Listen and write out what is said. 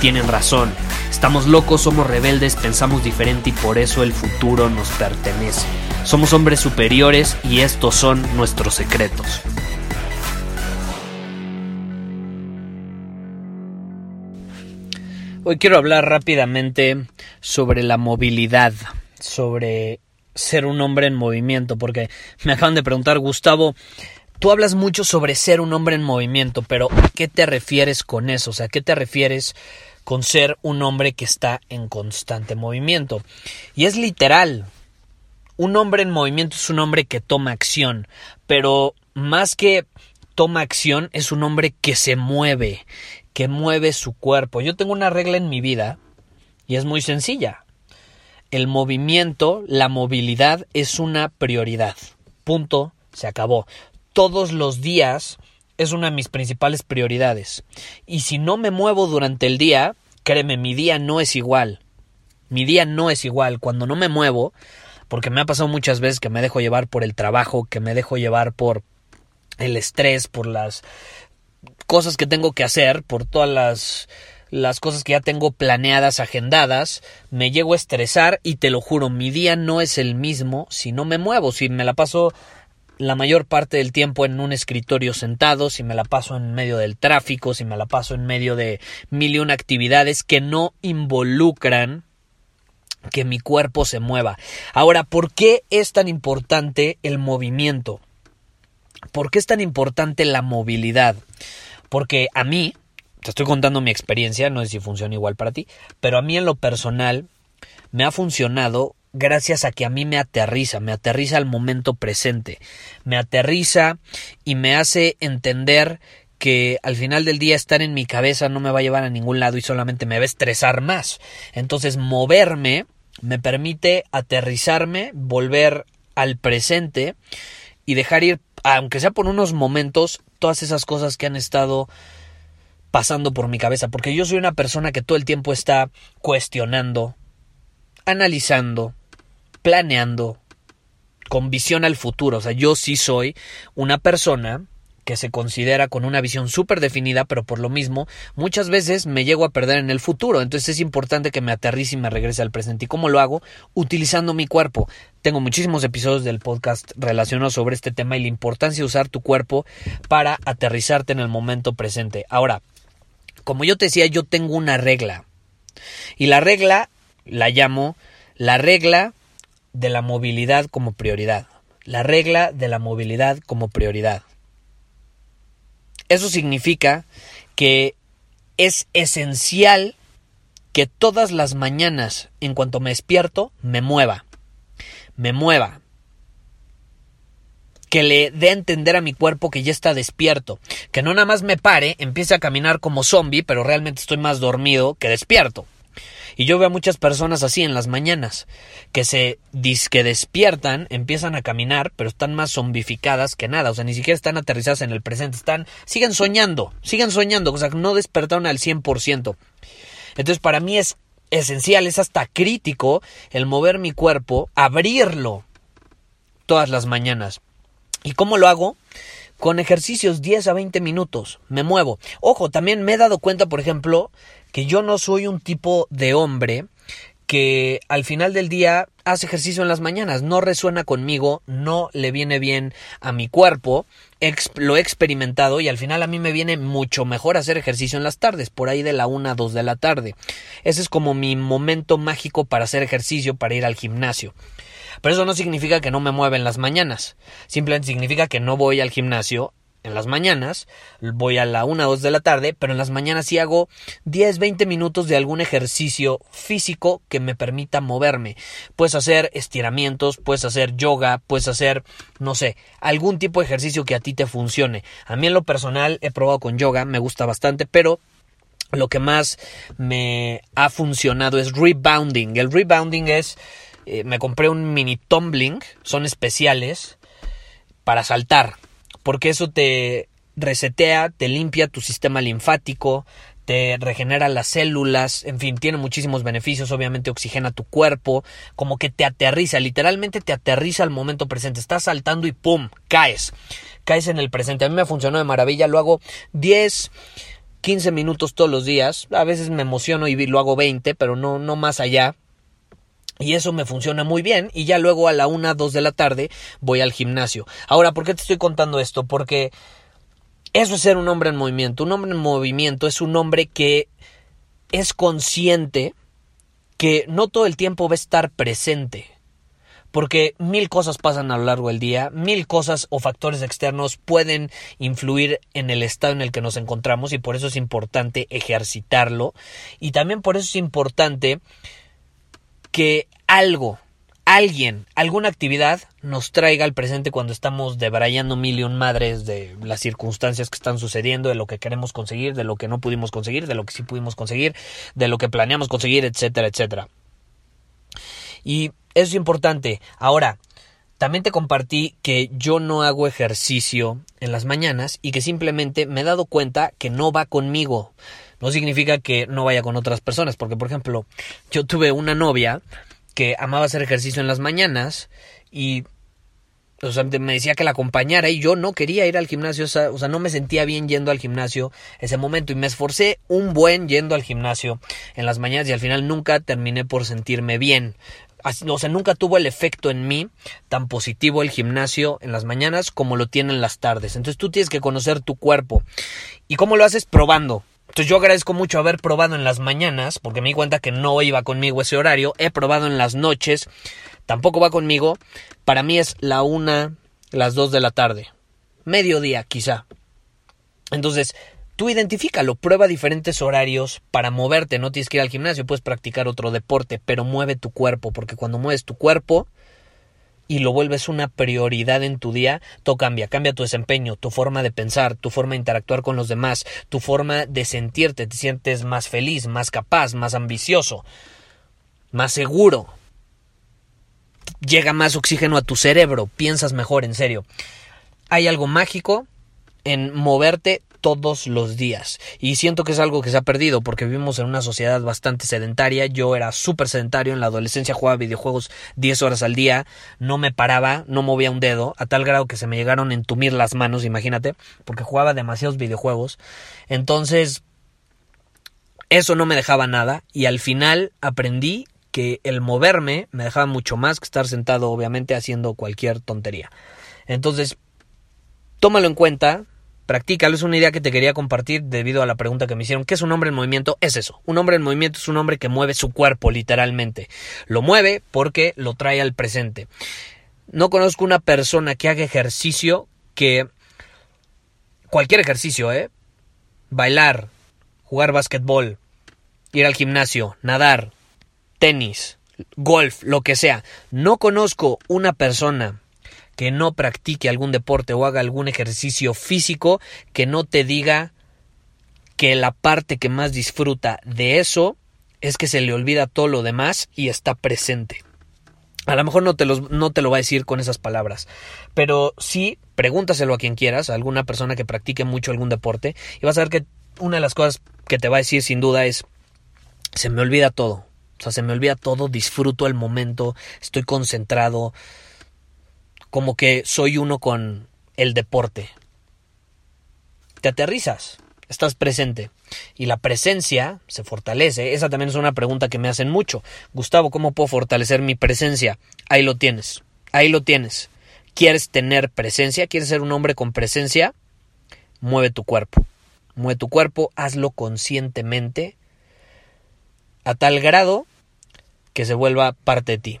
tienen razón. Estamos locos, somos rebeldes, pensamos diferente y por eso el futuro nos pertenece. Somos hombres superiores y estos son nuestros secretos. Hoy quiero hablar rápidamente sobre la movilidad, sobre ser un hombre en movimiento, porque me acaban de preguntar, Gustavo, tú hablas mucho sobre ser un hombre en movimiento, pero ¿a qué te refieres con eso? O sea, ¿a qué te refieres con ser un hombre que está en constante movimiento? Y es literal. Un hombre en movimiento es un hombre que toma acción, pero más que toma acción es un hombre que se mueve, que mueve su cuerpo. Yo tengo una regla en mi vida y es muy sencilla. El movimiento, la movilidad es una prioridad. Punto, se acabó. Todos los días es una de mis principales prioridades. Y si no me muevo durante el día, créeme, mi día no es igual. Mi día no es igual. Cuando no me muevo, porque me ha pasado muchas veces que me dejo llevar por el trabajo, que me dejo llevar por el estrés, por las cosas que tengo que hacer, por todas las las cosas que ya tengo planeadas, agendadas, me llego a estresar y te lo juro, mi día no es el mismo si no me muevo, si me la paso la mayor parte del tiempo en un escritorio sentado, si me la paso en medio del tráfico, si me la paso en medio de mil y una actividades que no involucran que mi cuerpo se mueva. Ahora, ¿por qué es tan importante el movimiento? ¿Por qué es tan importante la movilidad? Porque a mí, te estoy contando mi experiencia, no sé si funciona igual para ti, pero a mí en lo personal me ha funcionado gracias a que a mí me aterriza, me aterriza al momento presente, me aterriza y me hace entender que al final del día estar en mi cabeza no me va a llevar a ningún lado y solamente me va a estresar más. Entonces moverme me permite aterrizarme, volver al presente y dejar ir, aunque sea por unos momentos, todas esas cosas que han estado pasando por mi cabeza, porque yo soy una persona que todo el tiempo está cuestionando, analizando, planeando, con visión al futuro. O sea, yo sí soy una persona que se considera con una visión súper definida, pero por lo mismo muchas veces me llego a perder en el futuro. Entonces es importante que me aterrice y me regrese al presente. ¿Y cómo lo hago? Utilizando mi cuerpo. Tengo muchísimos episodios del podcast relacionados sobre este tema y la importancia de usar tu cuerpo para aterrizarte en el momento presente. Ahora, como yo te decía, yo tengo una regla. Y la regla la llamo la regla de la movilidad como prioridad. La regla de la movilidad como prioridad. Eso significa que es esencial que todas las mañanas, en cuanto me despierto, me mueva. Me mueva. Que le dé a entender a mi cuerpo que ya está despierto. Que no nada más me pare, empiece a caminar como zombie, pero realmente estoy más dormido que despierto. Y yo veo a muchas personas así en las mañanas, que se que despiertan, empiezan a caminar, pero están más zombificadas que nada, o sea, ni siquiera están aterrizadas en el presente, están, siguen soñando, siguen soñando, o sea, no despertaron al 100%. Entonces, para mí es esencial, es hasta crítico el mover mi cuerpo, abrirlo todas las mañanas. ¿Y cómo lo hago? Con ejercicios 10 a 20 minutos, me muevo. Ojo, también me he dado cuenta, por ejemplo, que yo no soy un tipo de hombre que al final del día hace ejercicio en las mañanas, no resuena conmigo, no le viene bien a mi cuerpo, lo he experimentado y al final a mí me viene mucho mejor hacer ejercicio en las tardes, por ahí de la 1 a 2 de la tarde. Ese es como mi momento mágico para hacer ejercicio, para ir al gimnasio. Pero eso no significa que no me mueva en las mañanas, simplemente significa que no voy al gimnasio en las mañanas, voy a la 1 o 2 de la tarde, pero en las mañanas sí hago 10, 20 minutos de algún ejercicio físico que me permita moverme. Puedes hacer estiramientos, puedes hacer yoga, puedes hacer, no sé, algún tipo de ejercicio que a ti te funcione. A mí en lo personal he probado con yoga, me gusta bastante, pero lo que más me ha funcionado es rebounding. El rebounding es, eh, me compré un mini tumbling, son especiales para saltar porque eso te resetea, te limpia tu sistema linfático, te regenera las células, en fin, tiene muchísimos beneficios, obviamente oxigena tu cuerpo, como que te aterriza, literalmente te aterriza al momento presente, estás saltando y ¡pum! caes, caes en el presente. A mí me funcionó de maravilla, lo hago 10, 15 minutos todos los días, a veces me emociono y lo hago 20, pero no, no más allá, y eso me funciona muy bien. Y ya luego a la una, dos de la tarde voy al gimnasio. Ahora, ¿por qué te estoy contando esto? Porque eso es ser un hombre en movimiento. Un hombre en movimiento es un hombre que es consciente que no todo el tiempo va a estar presente. Porque mil cosas pasan a lo largo del día, mil cosas o factores externos pueden influir en el estado en el que nos encontramos y por eso es importante ejercitarlo. Y también por eso es importante que algo, alguien, alguna actividad nos traiga al presente cuando estamos debrayando mil y un madres de las circunstancias que están sucediendo, de lo que queremos conseguir, de lo que no pudimos conseguir, de lo que sí pudimos conseguir, de lo que planeamos conseguir, etcétera, etcétera. Y eso es importante. Ahora, también te compartí que yo no hago ejercicio en las mañanas y que simplemente me he dado cuenta que no va conmigo no significa que no vaya con otras personas, porque por ejemplo, yo tuve una novia que amaba hacer ejercicio en las mañanas y o sea, me decía que la acompañara y yo no quería ir al gimnasio, o sea, no me sentía bien yendo al gimnasio ese momento y me esforcé un buen yendo al gimnasio en las mañanas y al final nunca terminé por sentirme bien. O sea, nunca tuvo el efecto en mí tan positivo el gimnasio en las mañanas como lo tiene en las tardes. Entonces tú tienes que conocer tu cuerpo. ¿Y cómo lo haces? Probando. Entonces yo agradezco mucho haber probado en las mañanas, porque me di cuenta que no iba conmigo ese horario. He probado en las noches, tampoco va conmigo. Para mí es la una, las dos de la tarde. Mediodía, quizá. Entonces, tú identifícalo, prueba diferentes horarios para moverte. No tienes que ir al gimnasio, puedes practicar otro deporte, pero mueve tu cuerpo, porque cuando mueves tu cuerpo, y lo vuelves una prioridad en tu día, todo cambia, cambia tu desempeño, tu forma de pensar, tu forma de interactuar con los demás, tu forma de sentirte, te sientes más feliz, más capaz, más ambicioso, más seguro. Llega más oxígeno a tu cerebro, piensas mejor, en serio. Hay algo mágico en moverte todos los días. Y siento que es algo que se ha perdido porque vivimos en una sociedad bastante sedentaria. Yo era súper sedentario en la adolescencia, jugaba videojuegos 10 horas al día, no me paraba, no movía un dedo, a tal grado que se me llegaron a entumir las manos, imagínate, porque jugaba demasiados videojuegos. Entonces, eso no me dejaba nada y al final aprendí que el moverme me dejaba mucho más que estar sentado, obviamente, haciendo cualquier tontería. Entonces, tómalo en cuenta, Practícalo, es una idea que te quería compartir debido a la pregunta que me hicieron. ¿Qué es un hombre en movimiento? Es eso. Un hombre en movimiento es un hombre que mueve su cuerpo, literalmente. Lo mueve porque lo trae al presente. No conozco una persona que haga ejercicio que. Cualquier ejercicio, ¿eh? Bailar, jugar basquetbol, ir al gimnasio, nadar, tenis, golf, lo que sea. No conozco una persona que no practique algún deporte o haga algún ejercicio físico que no te diga que la parte que más disfruta de eso es que se le olvida todo lo demás y está presente. A lo mejor no te, no te lo va a decir con esas palabras, pero sí pregúntaselo a quien quieras, a alguna persona que practique mucho algún deporte, y vas a ver que una de las cosas que te va a decir sin duda es, se me olvida todo, o sea, se me olvida todo, disfruto el momento, estoy concentrado, como que soy uno con el deporte. Te aterrizas, estás presente y la presencia se fortalece. Esa también es una pregunta que me hacen mucho. Gustavo, ¿cómo puedo fortalecer mi presencia? Ahí lo tienes, ahí lo tienes. ¿Quieres tener presencia? ¿Quieres ser un hombre con presencia? Mueve tu cuerpo. Mueve tu cuerpo, hazlo conscientemente a tal grado que se vuelva parte de ti.